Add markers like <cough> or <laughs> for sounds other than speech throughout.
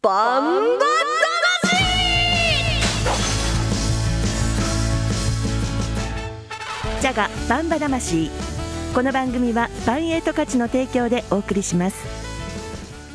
バンバジャガバンバ魂。この番組はバンエイト価値の提供でお送りします。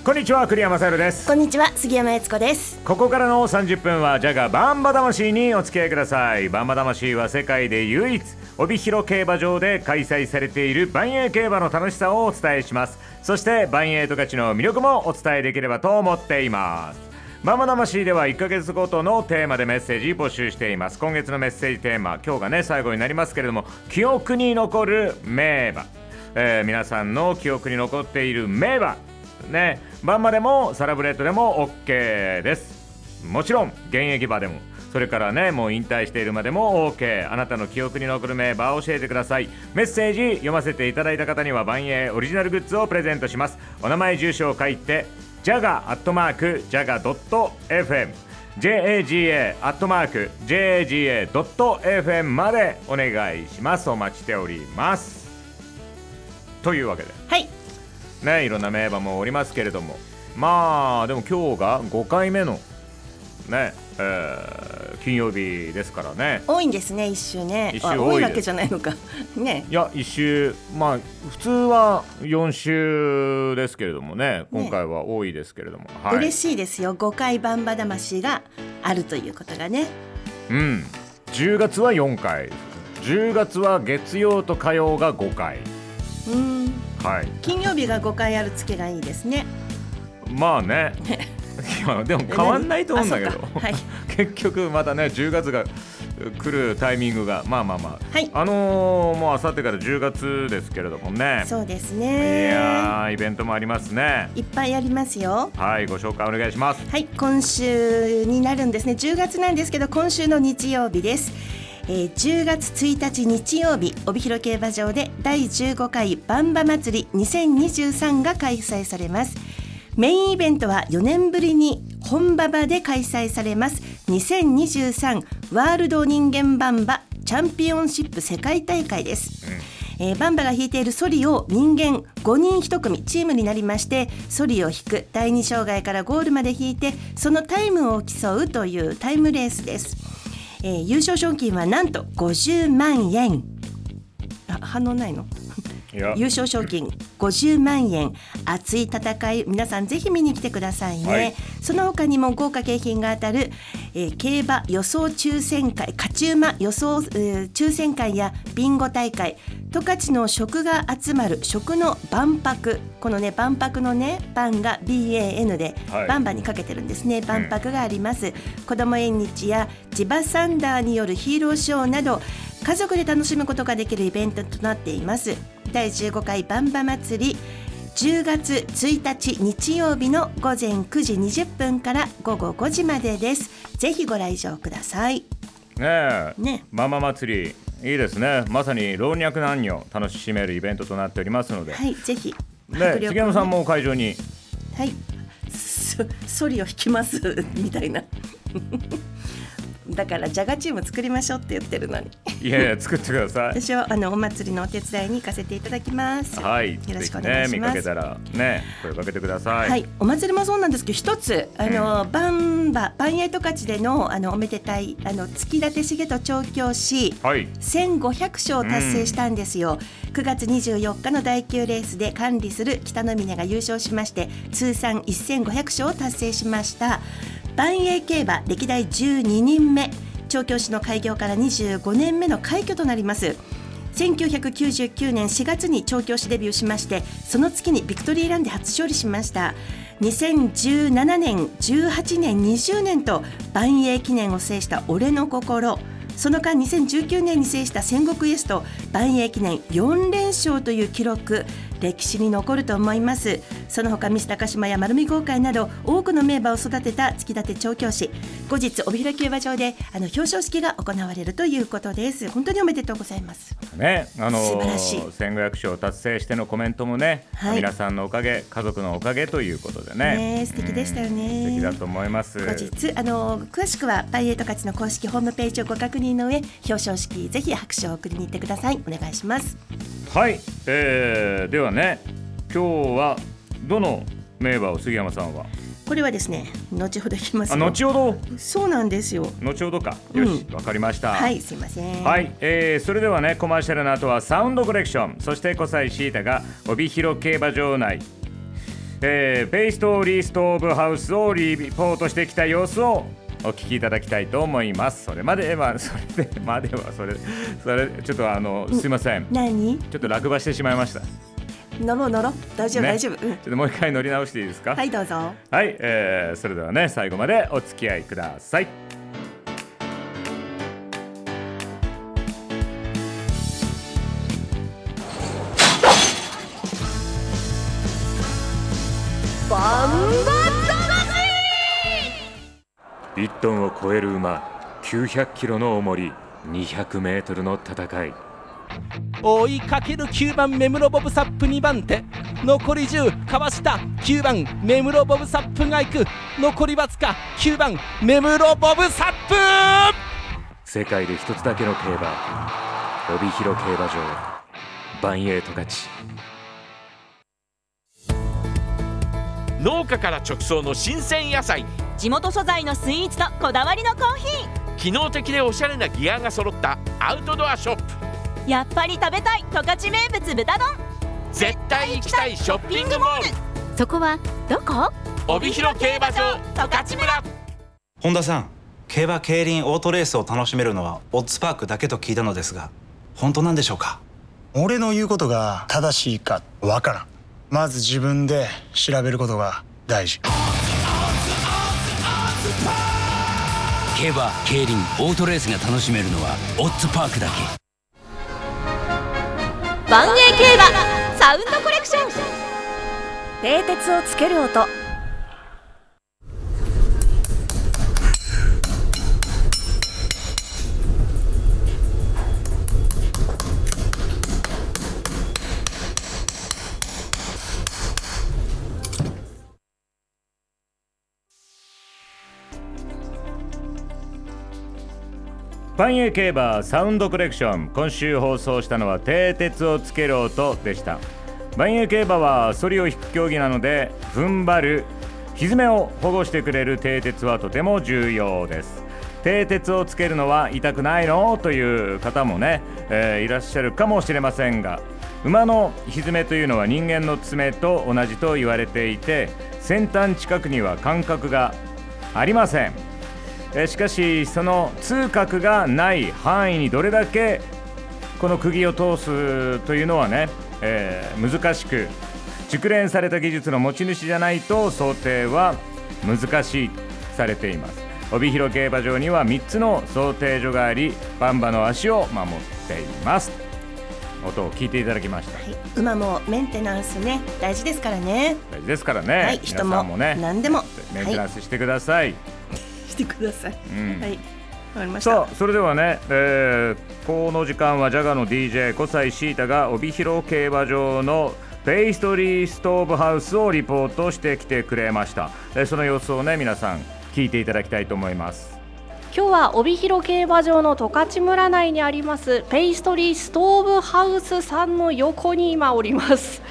こんにちは栗山さゆるです。こんにちは杉山悦子です。ここからの30分はジャガバンバ魂にお付き合いください。バンバ魂は世界で唯一帯広競馬場で開催されている万栄競馬の楽しさをお伝えしますそして万栄十勝ちの魅力もお伝えできればと思っています。ママ魂では1ヶ月ごとのテーマでメッセージ募集しています。今月のメッセージテーマ今日がね最後になりますけれども記憶に残る名馬、えー、皆さんの記憶に残っている名馬。ねバンマでもサラブレッドでも OK です。もちろん現役馬でも。それからねもう引退しているまでも OK あなたの記憶に残る名馬を教えてください。メッセージ読ませていただいた方には万栄オリジナルグッズをプレゼントします。お名前住所を書いてジャガアットマークジャガドット FM JAGA アットマーク JAGA ドット FM までお願いします。お待ちしております。というわけで。はい。ねいろんな名馬もおりますけれども。まあでも今日が5回目のね、えー、金曜日ですからね。多いんですね一周ね。一周多いわけじゃないのか。<laughs> ね。いや一周まあ普通は4週ですけれどもね。今回は多いですけれども、ね。はい、嬉しいですよ。5回バンバ魂があるということがね。うん。10月は4回。10月は月曜と火曜が5回。うん。はい。金曜日が5回ある月がいいですね。まあね <laughs> いやでも変わんないと思うんだけど、<laughs> はい、<laughs> 結局またね10月が来るタイミングが。まあまあまあ、はい、あのー、もうあさってから10月ですけれどもね。そうですね。いやイベントもありますね。いっぱいありますよ。はいご紹介お願いします。はい今週になるんですね。10月なんですけど今週の日曜日です。えー、10月1日日曜日帯広競馬場で第15回バンバ祭り2023が開催されますメインイベントは4年ぶりに本馬場で開催されます。2023ワールド人間バンバチャンピオンシップ世界大会です、うん、えー、バンバが引いているソリを人間5人1組チームになりましてソリを引く第2障害からゴールまで引いてそのタイムを競うというタイムレースです、えー、優勝賞金はなんと50万円。あ反応ないの？優勝賞金50万円。熱い戦い。皆さんぜひ見に来てくださいね、はい、その他にも豪華景品が当たる、えー、競馬予想抽選会勝ち馬予想、えー、抽選会やビンゴ大会。十勝の食が集まる食の万博。このね万博のねパンが BAN で、はい、バンバンにかけてるんですね。万博があります、うん、子ども縁日や地場サンダーによるヒーローショーなど家族で楽しむことができるイベントとなっています第15回バンバ祭り10月1日日曜日の午前9時20分から午後5時までです。ぜひご来場ください。ねえ。ね。ママ祭りいいですね。まさに老若男女楽しめるイベントとなっておりますので。はいぜひ。ね杉山さんも会場に。はい。ソリを引きますみたいなだからジャガチーム作りましょうって言ってるのに。いやいや作ってください。私はあのお祭りのお手伝いに行かせていただきます。はい。よろしくお願いします、ね、見かけたらね声かけてください。はい。お祭りもそうなんですけど一つあの、うん、バンババンエイト勝ちでのあのおめでたいあの月立重と調教師、はい、1500勝を達成したんですよ、うん、9月24日の第9レースで管理する北の峰が優勝しまして通算1500勝を達成しました万栄競馬歴代12人目。調教師の開業から25年目の快挙となります。1999年4月に調教師デビューしましてその月にビクトリーランで初勝利しました。2017年18年20年と万栄記念を制した俺の心。その間2019年に制した戦国イエスと万栄記念4連勝という記録歴史に残ると思います。その他ミス高島や丸見豪快など多くの名馬を育てた月立調教師。後日帯広競馬場であの表彰式が行われるということです。本当におめでとうございます。ねあの素晴らしい。1500勝達成してのコメントもね、はい、皆さんのおかげ家族のおかげということでね。ね素敵でしたよね。素敵だと思います。後日あの詳しくはバイエート勝ちの公式ホームページをご確認の上表彰式ぜひ拍手を送りに行ってください。お願いします。はい、えー、ではね今日はどの名馬を杉山さんは？これはですね後ほど行きますあよ後ほど？そうなんですよ。後ほどか。よしわ、かりました。はいすいません。はい、えーそれではねコマーシャルの後はサウンドコレクション。そして小西シータが帯広競馬場内。えー、ベイストリーストオブハウスをリポートしてきた様子をお聞きいただきたいと思います。それまでは <laughs> それでまではそれそれちょっとあのすいません何？ちょっと落馬してしまいました乗ろう乗ろう。大丈夫、ね。大丈夫、うん。ちょっともう一回乗り直していいですか？はいどうぞ。はい、えーそれではね最後までお付き合いください。1トンを超える馬900キロの重り200メートルの戦い追いかける9番目室ボブサップ2番手。残り10かわした。9番目室ボブサップが行く。残りわずか9番目室ボブサップ。世界で一つだけの競馬。帯広競馬場。バンエイト勝ち。農家から直送の新鮮野菜。地元素材のスイーツとこだわりのコーヒ機能的でおしゃれなギアが揃ったアウトドアショップ。ーやっぱり食べたい十勝名物豚丼。絶対行きたいショッピングモール。そこはどこ？帯広競馬場十勝村。本田さん競馬競輪オートレースを楽しめるのはオッズパークだけと聞いたのですが本当なんでしょうか？俺の言うことが正しいかわからん。まず自分で調べることが大事。競馬競輪オートレースが楽しめるのはオッズパークだけ万栄競馬サウンドコレクション。蹄鉄をつける音。パンエ競馬サウンドコレクション。今週放送したのは蹄鉄をつける音でした。バンエ競馬は反りを引く競技なので踏ん張る蹄を保護してくれる蹄鉄はとても重要です。蹄鉄をつけるのは痛くないの？という方もね、えーいらっしゃるかもしれませんが馬の蹄というのは人間の爪と同じと言われていて先端近くには感覚がありません。えーしかしその痛覚がない範囲にどれだけこの釘を通すというのはね、えー難しく熟練された技術の持ち主じゃないと想定は難しいされています。帯広競馬場には3つの想定所がありバンバの足を守っています。音を聞いていただきました。はい、馬もメンテナンスね大事ですからね。大事ですからね、はい。皆さんもね。何でも。メンテナンスしてください、してください、うん。はい。わかりました。さあそれではね、えーこの時間はジャガの DJ 小西シータが帯広競馬場のペイストリーストーブハウスをリポートしてきてくれました、えーその様子をね皆さん聞いていただきたいと思います。今日は帯広競馬場の十勝村内にありますペイストリーストーブハウスさんの横に今おります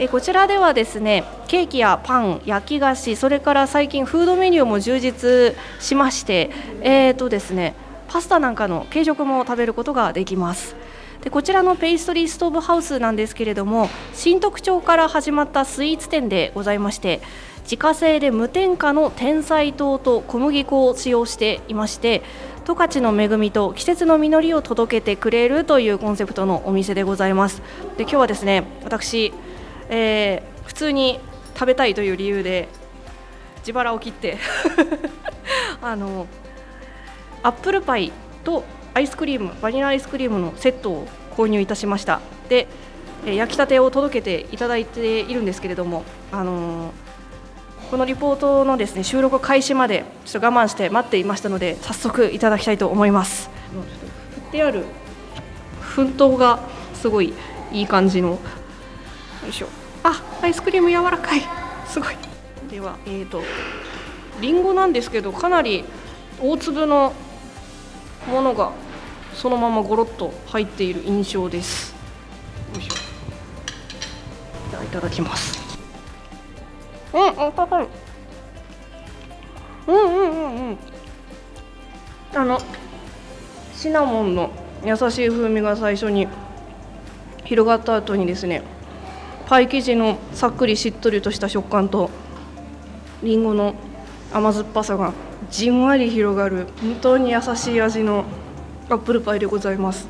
えこちらではですねケーキやパン焼き菓子それから最近フードメニューも充実しましてえーとですねパスタなんかの軽食も食べることができます。でこちらのペイストリーストーブハウスなんですけれども新特徴から始まったスイーツ店でございまして自家製で無添加の天才糖と小麦粉を使用していまして十勝の恵みと季節の実りを届けてくれるというコンセプトのお店でございます。で今日はですね私、えー普通に食べたいという理由で自腹を切って <laughs> あのアップルパイとアイスクリームバニラアイスクリームのセットを購入いたしました。でえ焼きたてを届けていただいているんですけれどもあのーこのリポートのですね収録開始までちょっと我慢して待っていましたので早速いただきたいと思います。振ってある奮闘がすごいいい感じの。よいしょ。あアイスクリーム柔らかい。すごい。ではえーとりんごなんですけどかなり大粒のものがそのままゴロッと入っている印象です。よいしょ。じゃあいただきます。うんうん高い。うんうんうんうん。あのシナモンの優しい風味が最初に広がった後にですねパイ生地のさっくりしっとりとした食感とりんごの甘酸っぱさがじんわり広がる本当に優しい味のアップルパイでございます。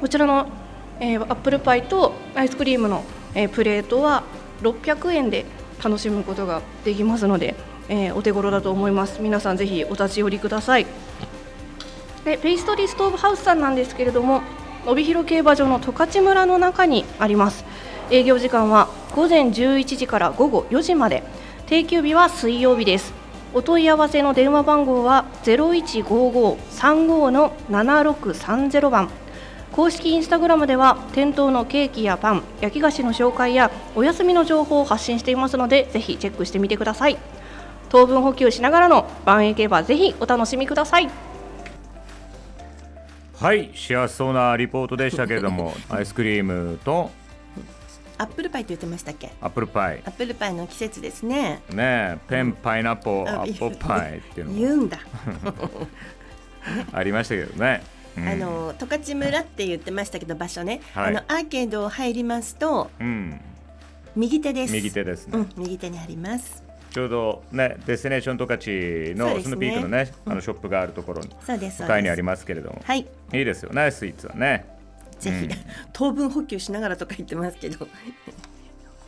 こちらの、えーアップルパイとアイスクリームの、えープレートは600円で楽しむことができますので、えーお手頃だと思います。皆さんぜひお立ち寄りください。でペイストリーストーブハウスさんなんですけれども帯広競馬場の十勝村の中にあります。営業時間は午前11時から午後4時まで。定休日は水曜日です。お問い合わせの電話番号は0155-35の7630番。公式インスタグラムでは店頭のケーキやパン焼き菓子の紹介やお休みの情報を発信していますのでぜひチェックしてみてください。糖分補給しながらの万円競馬ぜひお楽しみください。はい幸せそうなリポートでしたけれども <laughs> アイスクリームとアップルパイって言ってましたっけ？アップルパイアップルパイの季節ですね。ねえペンパイナッポーあアップルパイっていうのも。言うんだ。<laughs> ありましたけどね、うん。あの十勝村って言ってましたけど場所ね、はい。あのアーケードを入りますとうん、右手です。右手ですね、うん、右手にあります。ちょうどねデスティネーション十勝のスヌーピークのねあのショップがあるところにそうです向かいにありますけれども。はい。いいですよねスイーツはねぜひ、うん。糖分補給しながらとか言ってますけど。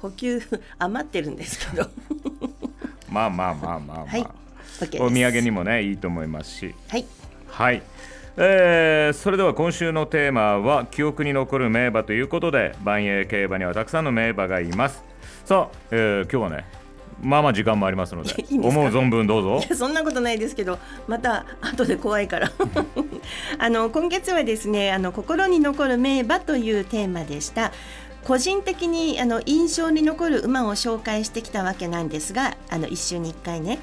補給余ってるんですけど。まあまあまあまあまあ、はい。お土産にもねいいと思いますし。はい。はい、えーそれでは今週のテーマは記憶に残る名馬ということで万栄競馬にはたくさんの名馬がいます。さあ、えー今日はねまあまあ時間もありますので思う存分どうぞ。いやそんなことないですけどまた後で怖いから。<laughs> あの今月はですねあの心に残る名馬というテーマでした。個人的にあの印象に残る馬を紹介してきたわけなんですがあの1週に1回ね、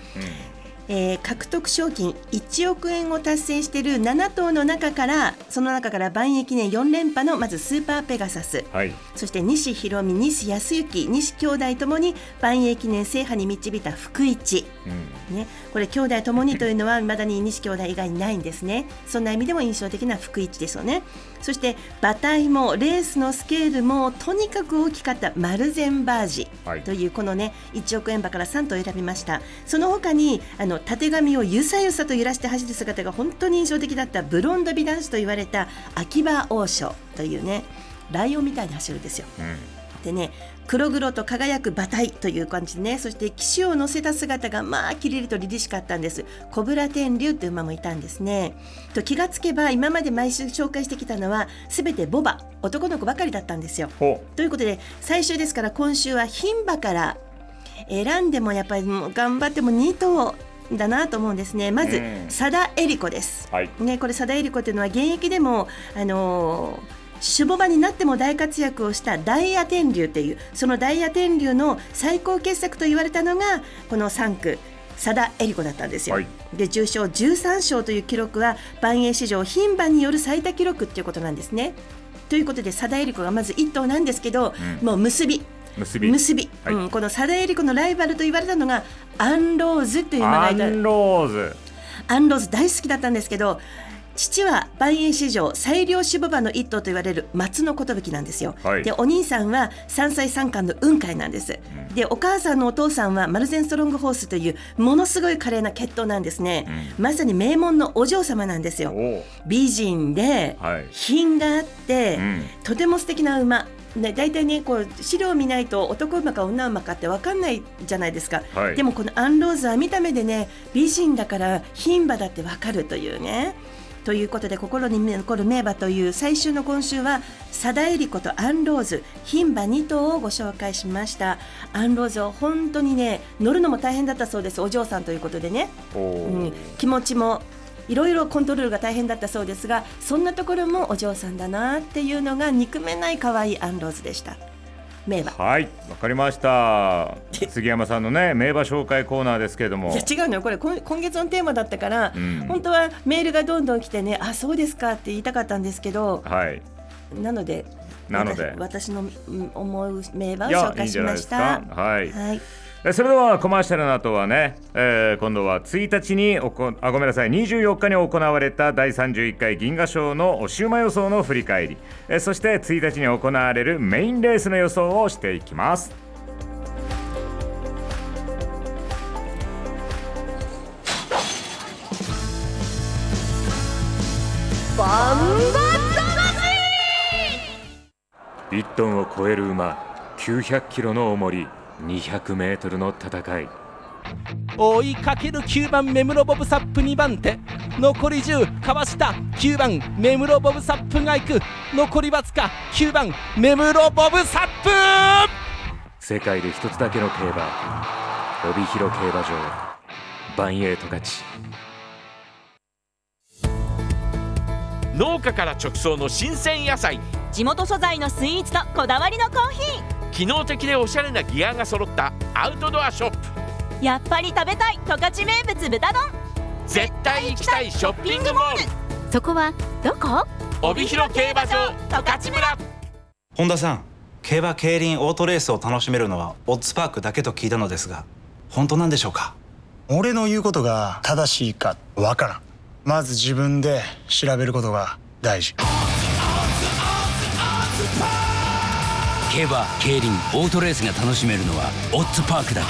えー獲得賞金1億円を達成している7頭の中からその中から万益年4連覇のまずスーパーペガサス。はい。そして西弘美、西康之、西兄弟ともに万栄記念制覇に導いた福一、ね、これ兄弟ともにというのはまだに西兄弟以外にないんですね。そんな意味でも印象的な福一ですよね。そして馬体もレースのスケールもとにかく大きかったマルゼンバージはい。というこのね1億円馬から3頭選びました。その他にあのたてがみをゆさゆさと揺らして走る姿が本当に印象的だったブロンド美男子と言われた秋葉王将というねライオンみたいに走るんですよ。でね黒々と輝く馬体という感じでね。そして騎手を乗せた姿がまあきりりと凛々しかったんです。小倉天竜という馬もいたんですね。と気がつけば今まで毎週紹介してきたのは全てボバ男の子ばかりだったんですよ。ほということで最終ですから今週は牝馬から選んでもやっぱりもう頑張っても2頭だなと思うんですね。まずうん。佐田恵里子です、はい。ね、これ佐田恵里子というのは現役でもあのー守護馬になっても大活躍をした大野天竜っていうその大野天竜の最高傑作と言われたのがこの3区佐田恵里子だったんですよ。はい。で重賞13勝という記録は万栄史上牝馬による最多記録っていうことなんですね。ということで佐田恵里子がまず1頭なんですけど、うん。もう結び結び。結び、はい。うん、この佐田恵里子のライバルと言われたのがアンローズという馬がいたアンローズ。アンローズ大好きだったんですけど父は万円史上最良守護馬の一頭と言われる松の寿なんですよ、はい。でお兄さんは3歳三冠の雲海なんです、でお母さんのお父さんはマルゼンストロングホースというものすごい華麗な血統なんですね、まさに名門のお嬢様なんですよお美人ではい品があって、うん。とても素敵な馬ね、大体ねこう資料を見ないと男馬か女馬かって分かんないじゃないですか、はい。でもこのアンローズは見た目でね美人だから牝馬だって分かるというね。ということで心に残る名馬という最終の今週は佐田恵里子とアンローズ牝馬2頭をご紹介しました。アンローズは本当にね乗るのも大変だったそうですお嬢さんということでね。おうん、気持ちもいろいろコントロールが大変だったそうですがそんなところもお嬢さんだなっていうのが憎めない可愛いアンローズでした。名馬。はいわかりました。杉山さんのね名馬紹介コーナーですけれども。いや違うのよ。これ今今月のテーマだったから、うん。本当はメールがどんどん来てねあそうですかって言いたかったんですけどはい。なのでなので。私私のうん思う名馬を紹介しました。はい。はい。えそれではコマーシャルの後はね、えー今度は1日におこあごめんなさい24日に行われた第31回銀河賞のシューマ予想の振り返り、えそして1日に行われるメインレースの予想をしていきます。バン1トンを超える馬900キロの重り200メートルの戦い。追いかける9番目室ボブサップ2番手。残り10かわした。9番目室ボブサップが行く。残りわずか9番目室ボブサップ。世界で一つだけの競馬。帯広競馬場。バンエイト勝ち。農家から直送の新鮮野菜。地元素材のスイーツとこだわりのコーヒ機能的でおしゃれなギアが揃ったアウトドアショップ。ーやっぱり食べたい十勝名物豚丼。絶対行きたいショッピングモール。そこはどこ？帯広競馬場十勝村。本田さん競馬競輪オートレースを楽しめるのはオッズパークだけと聞いたのですが本当なんでしょうか？俺の言うことが正しいかわからん。まず自分で調べることが大事競馬競輪オートレースが楽しめるのはオッズパークだけ。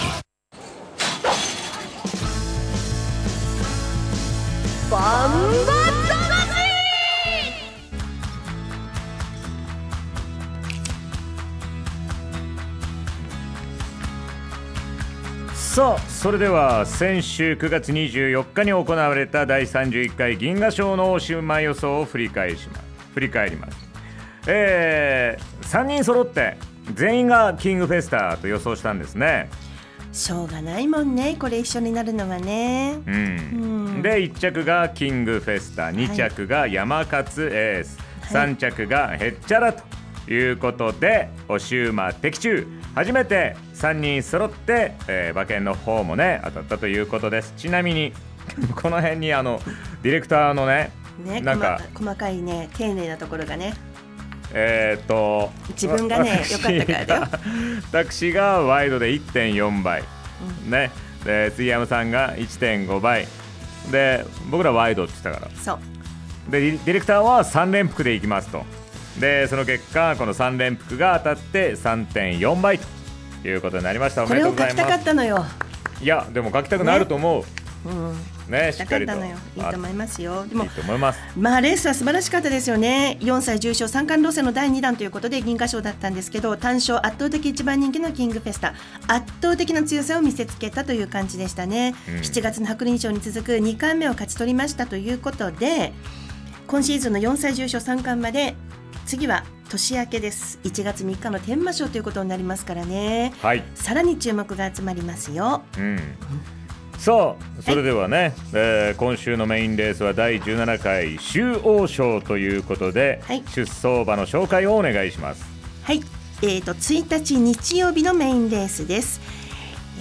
バンバさあそれでは先週9月24日に行われた第31回銀河賞のシューマイ予想を振り返します。振り返ります。えー、3人揃って全員がキングフェスタと予想したんですね。しょうがないもんね。これ一緒になるのはね。うん。うん。で1着がキングフェスタ2着が山勝エース、3着がヘッチャラということでおシューマ的中。初めて3人揃って、えー馬券の方もね当たったということです。ちなみに <laughs> この辺にあのディレクターのねねなんか細細かいね丁寧なところがねえーっと自分がね私よかったからだよ。<laughs> 私がワイドで1.4倍、ね。で杉山さんが1.5倍。で僕らワイドって言ったから。そう。でディレクターは3連複でいきますと。でその結果この3連複が当たって3.4倍ということになりました。おこめでれを書きたかとうございます。ったのよ。いやでも書きたくなると思う。うんねしっかりと。かったのよ。いいと思いますよ。でもいいと思います。まあレースは素晴らしかったですよね。4歳重賞三冠路線の第2弾ということで銀河賞だったんですけど単勝圧倒的一番人気のキングフェスタ。圧倒的な強さを見せつけたという感じでしたね、うん。7月の白輪賞に続く2冠目を勝ち取りましたということで今シーズンの4歳重賞三冠まで次は年明けです。1月3日の天満賞ということになりますからね。はい。さらに注目が集まりますよ。うんさあそれではね、えー今週のメインレースは第17回周王賞ということで、出走馬の紹介をお願いします。はい、えー、と1日日曜日のメインレースです、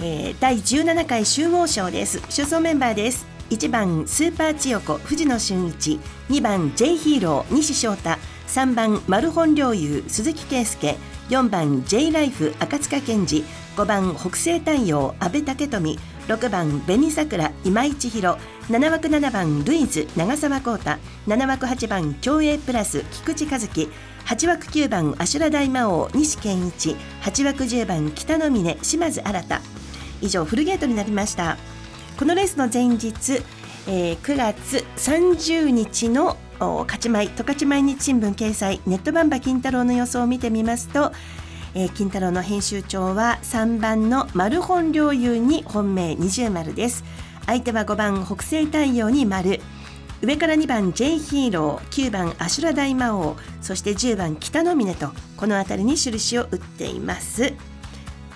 えー第17回集合賞です。出走メンバーです。1番スーパー千代子藤野俊一2番 J ヒーロー西翔太3番マルホン陵侑鈴木圭介4番 J ライフ赤塚健二5番北西太陽阿部武富。6番紅桜今井千尋7枠7番ルイズ長澤浩太。7枠8番競泳プラス菊池和樹。8枠9番アシュラ大魔王西健一。8枠10番北の峰島津新。以上フルゲートになりました。このレースの前日、えー9月30日の勝ち米十勝毎日新聞掲載ネットバンバ金太郎の予想を見てみますと、えー金太郎の編集長は3番のマルホン陵侑に本命20丸です。相手は5番北西太陽に丸。上から2番 J ヒーロー。9番アシュラ大魔王。そして10番北の峰と。この辺りに印を打っています。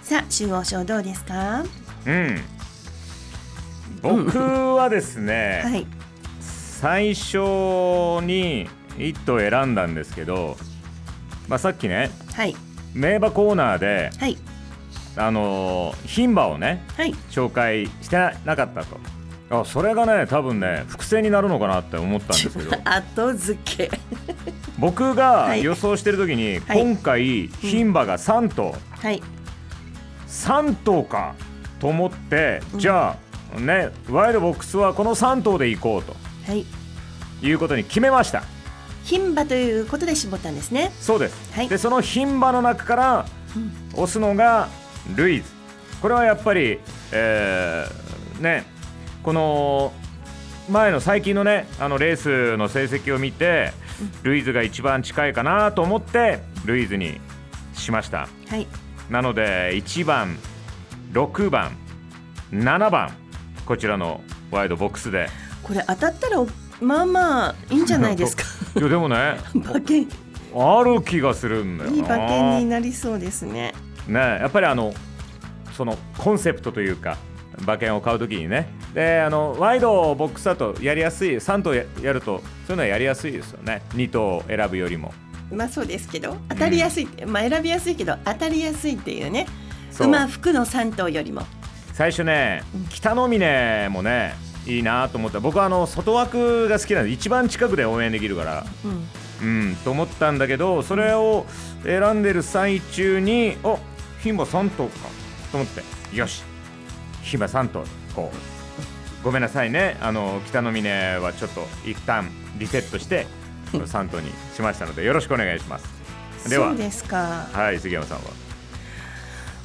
さあ集合賞どうですか？うん。僕はですね、はい。最初に1頭選んだんですけど、まあ、さっきねはい名馬コーナーで、はい。あのー牝馬をね、はい。紹介してなかったと。あそれがね多分ね伏線になるのかなって思ったんですけど。後付け。<laughs> 僕が予想してる時に、はい。今回牝馬が3頭、はい。3頭かと思って、じゃあねワイドボックスはこの3頭で行こうとはい。いうことに決めました牝馬ということで絞ったんですね。そうです、はい。でその牝馬の中から押すのがルイズ。これはやっぱり、えーねこの前の最近のねあのレースの成績を見て、ルイズが一番近いかなと思ってルイズにしました。はい。なので1番6番7番こちらのワイドボックスで。これ当たったらまあまあいいんじゃないですかいやでもね馬券。ある気がするんだよな。いい馬券になりそうですね。ねやっぱりあのそのコンセプトというか馬券を買うときにね。であのワイドボックスだとやりやすい3頭ややるとそういうのはやりやすいですよね。2頭選ぶよりも。まあそうですけど当たりやすい、まあ選びやすいけど当たりやすいっていうね。馬服の3頭よりも。最初ね北の峰もねいいなと思った。僕はあの外枠が好きなんで一番近くで応援できるから。うん。うんと思ったんだけどそれを選んでる最中にお牝馬3頭かと思って。よし。牝馬3頭こう。ごめんなさいね。あの北の峰はちょっと一旦リセットして <laughs> 3頭にしましたのでよろしくお願いします。では。そうですか。はい杉山さんは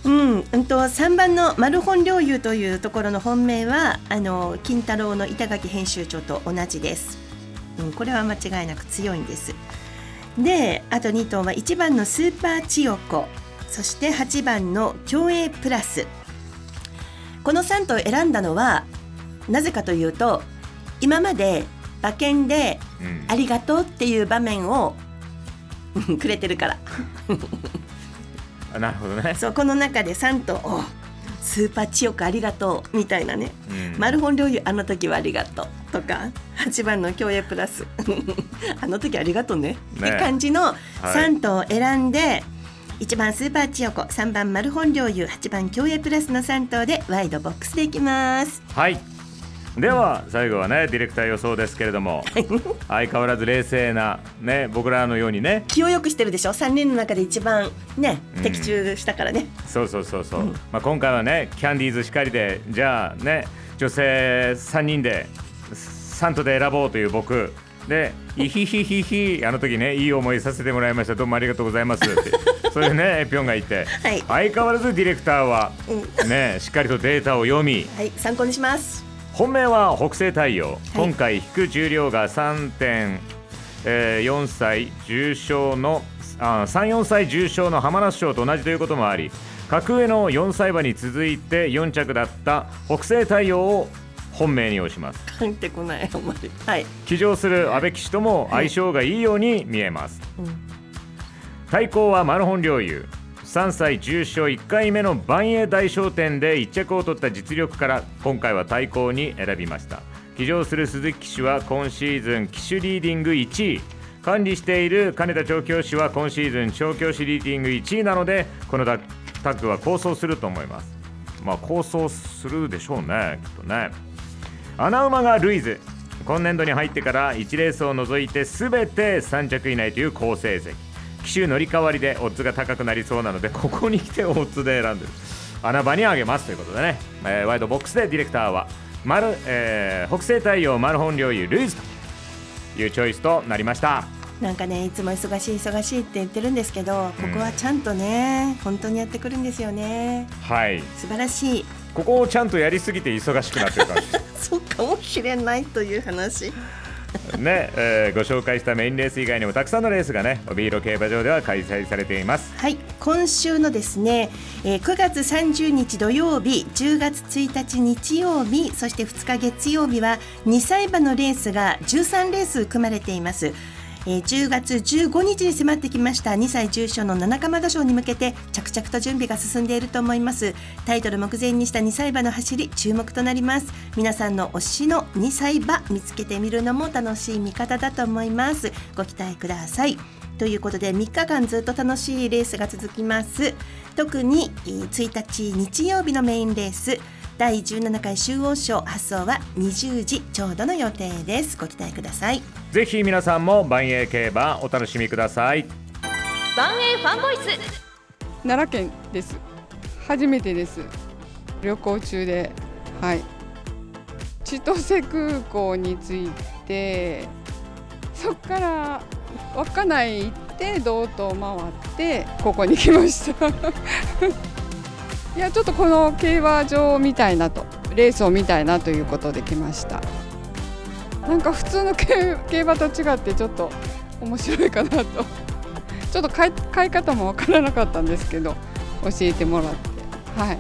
うん、うん。と3番のマルホン領有というところの本命はあの金太郎の板垣編集長と同じです、うん、これは間違いなく強いんです。であと2頭は1番のスーパー千代子。そして8番の競泳プラス。この3頭選んだのはなぜかというと今まで馬券でうん。ありがとうっていう場面をうんくれてるからあなるほどね。そうこの中で3頭おスーパー千代子ありがとうみたいなね、うん。マルホン領有あの時はありがとうとか8番の競泳プラス。<laughs> あの時ありがとうね。ね。って感じの3頭を選んで、1番スーパー千代子3番マルホン領有8番競泳プラスの3頭でワイドボックスでいきます。はいでは最後はねディレクター予想ですけれども相変わらず冷静なね僕らのようにね。気をよくしてるでしょ？3人の中で一番ねうん。的中したからね、そうそうそうそう、まあ、今回はねキャンディーズしかりでじゃあね女性3人で3頭で選ぼうという僕。で「イヒヒヒヒ」あの時ねいい思いさせてもらいました。どうもありがとうございますって。<laughs> そういうねぴょんがいて、はい。相変わらずディレクターはうん。ねしっかりとデータを読み。はい参考にします本命は北西太陽、今回引く重量が3.4歳重賞の34歳重賞の浜梨賞と同じということもあり格上の4歳馬に続いて4着だった北西太陽を本命に押します。帰ってこないあんまり。はい、騎乗する阿部騎手とも相性がいいように見えます。うん。対抗はマルホン領有3歳重賞1回目の万栄大商店で1着を取った実力から今回は対抗に選びました。騎乗する鈴木騎手は今シーズン騎手リーディング1位。管理している金田調教師は今シーズン調教師リーディング1位なのでこのタタッグは構想すると思います。まあ構想するでしょうねきっとね。穴馬がルイズ。今年度に入ってから1レースを除いて全て3着以内という好成績。騎手乗り換わりでオッズが高くなりそうなのでここに来てオッズで選んでる。穴場にあげますということでね、えーワイドボックスでディレクターはマル、えー北西太陽マルホン領有ルイズというチョイスとなりました。なんかねいつも忙しい忙しいって言ってるんですけどここはちゃんとね、本当にやってくるんですよね。はい。素晴らしい。ここをちゃんとやりすぎて忙しくなってる感じ。<laughs> そうかもしれないという話 <laughs> ね、えーご紹介したメインレース以外にもたくさんのレースがね帯広競馬場では開催されています。はい今週のですね、えー9月30日土曜日10月1日日曜日そして2日月曜日は2歳馬のレースが13レース組まれています。えー10月15日に迫ってきました2歳重賞の七釜田賞に向けて着々と準備が進んでいると思います。タイトル目前にした2歳馬の走り注目となります。皆さんの推しの2歳馬見つけてみるのも楽しい見方だと思います。ご期待ください。ということで3日間ずっと楽しいレースが続きます。特に1日日曜日のメインレース。第17回中央賞発送は20時ちょうどの予定です。ご期待ください。ぜひ皆さんも万栄競馬お楽しみください。万栄ファンボイス。奈良県です。初めてです。旅行中で。はい。千歳空港に着いてそこから稚内行って道東回ってここに来ましたいやちょっとこの競馬場を見たいなとレースを見たいなということで来ました。なんか普通の競馬と違ってちょっと面白いかなと。ちょっと買い買い方もわからなかったんですけど教えてもらって。はい。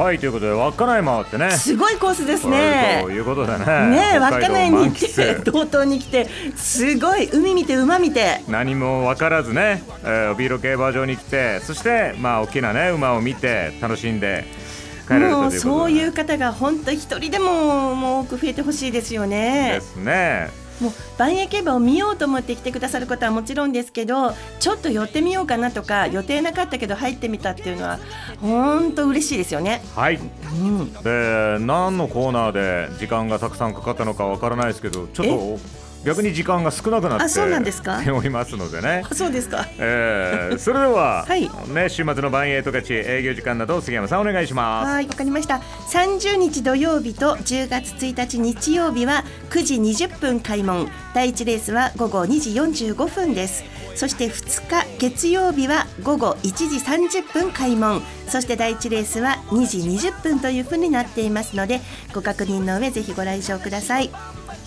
はいということで稚内回ってね。すごいコースですね。ということでね。ね稚内に満来て喫。道東に来てすごい海見て馬見て。何も分からずね、えー、帯広競馬場に来てそしてまあ大きなね馬を見て楽しんでもうそういう方が本当一人でももう多く増えてほしいですよね。ですねもう万栄競馬を見ようと思って来てくださることはもちろんですけどちょっと寄ってみようかなとか予定なかったけど入ってみたっていうのは本当嬉しいですよね。はい、うん、で何のコーナーで時間がたくさんかかったのかわからないですけどちょっと逆に時間が少なくなっておりますのでねあそうですか。えー、それでは、はいね、週末の万栄十勝営業時間など杉山さんお願いします。はい、わかりました。30日土曜日と10月1日日曜日は9時20分開門。第1レースは午後2時45分です。そして2日月曜日は午後1時30分開門。そして第1レースは2時20分というふうになっていますので、ご確認の上ぜひご来場ください。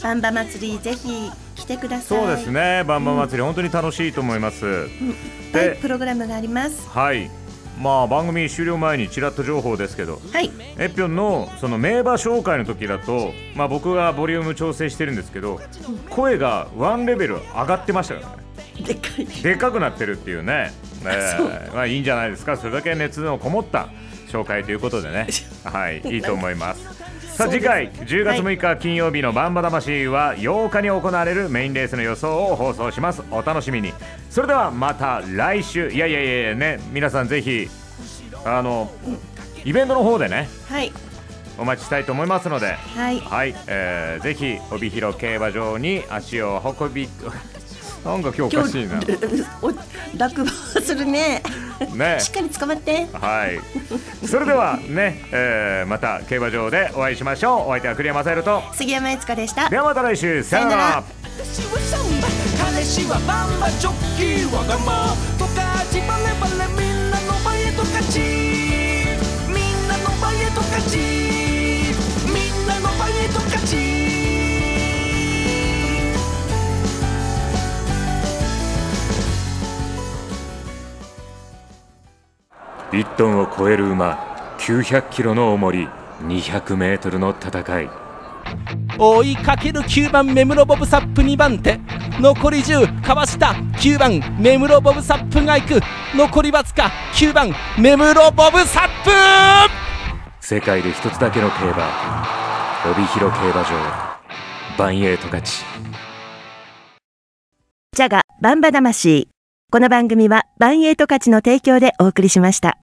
バンバ祭りぜひ来てください。そうですね、バンバン祭り、本当に楽しいと思います。うん。いっぱいプログラムがあります。はい。まあ番組終了前にちらっと情報ですけど、はい。エッピョンのその名馬紹介の時だと、まあ僕がボリューム調整してるんですけど、声がワンレベル上がってましたからね。でっかい。でかくなってるっていうね、<laughs> えーまあいいんじゃないですか。それだけ熱のこもった紹介ということでね、<laughs> はい、いいと思います。さあ次回10月6日金曜日のバンバ魂は8日に行われるメインレースの予想を放送します。お楽しみに。それではまた来週。いやいやいやね皆さんぜひあのイベントの方でねはい。お待ちしたいと思いますのではい。はい、えーぜひ帯広競馬場に足を運びなんか今日おかしいな。お落馬するね。ね。しっかり捕まって。はい。それではね、えーまた競馬場でお会いしましょう。お相手は栗山雅と。杉山悦子でした。ではまた来週。さよなら。さよなら。彼氏はバンバジョッキーわがまとかちバレバレみんなの前へと勝ち。みんなの前へと勝ち。みんなの前へと勝ち1トンを超える馬900キロの重り200メートルの戦い。追いかける9番目室ボブサップ2番手。残り10かわした。9番目室ボブサップが行く。残りわずか。9番目室ボブサップ。世界で一つだけの競馬。帯広競馬場。万栄十勝ジャガバンバ魂。この番組はバンエイト価値の提供でお送りしました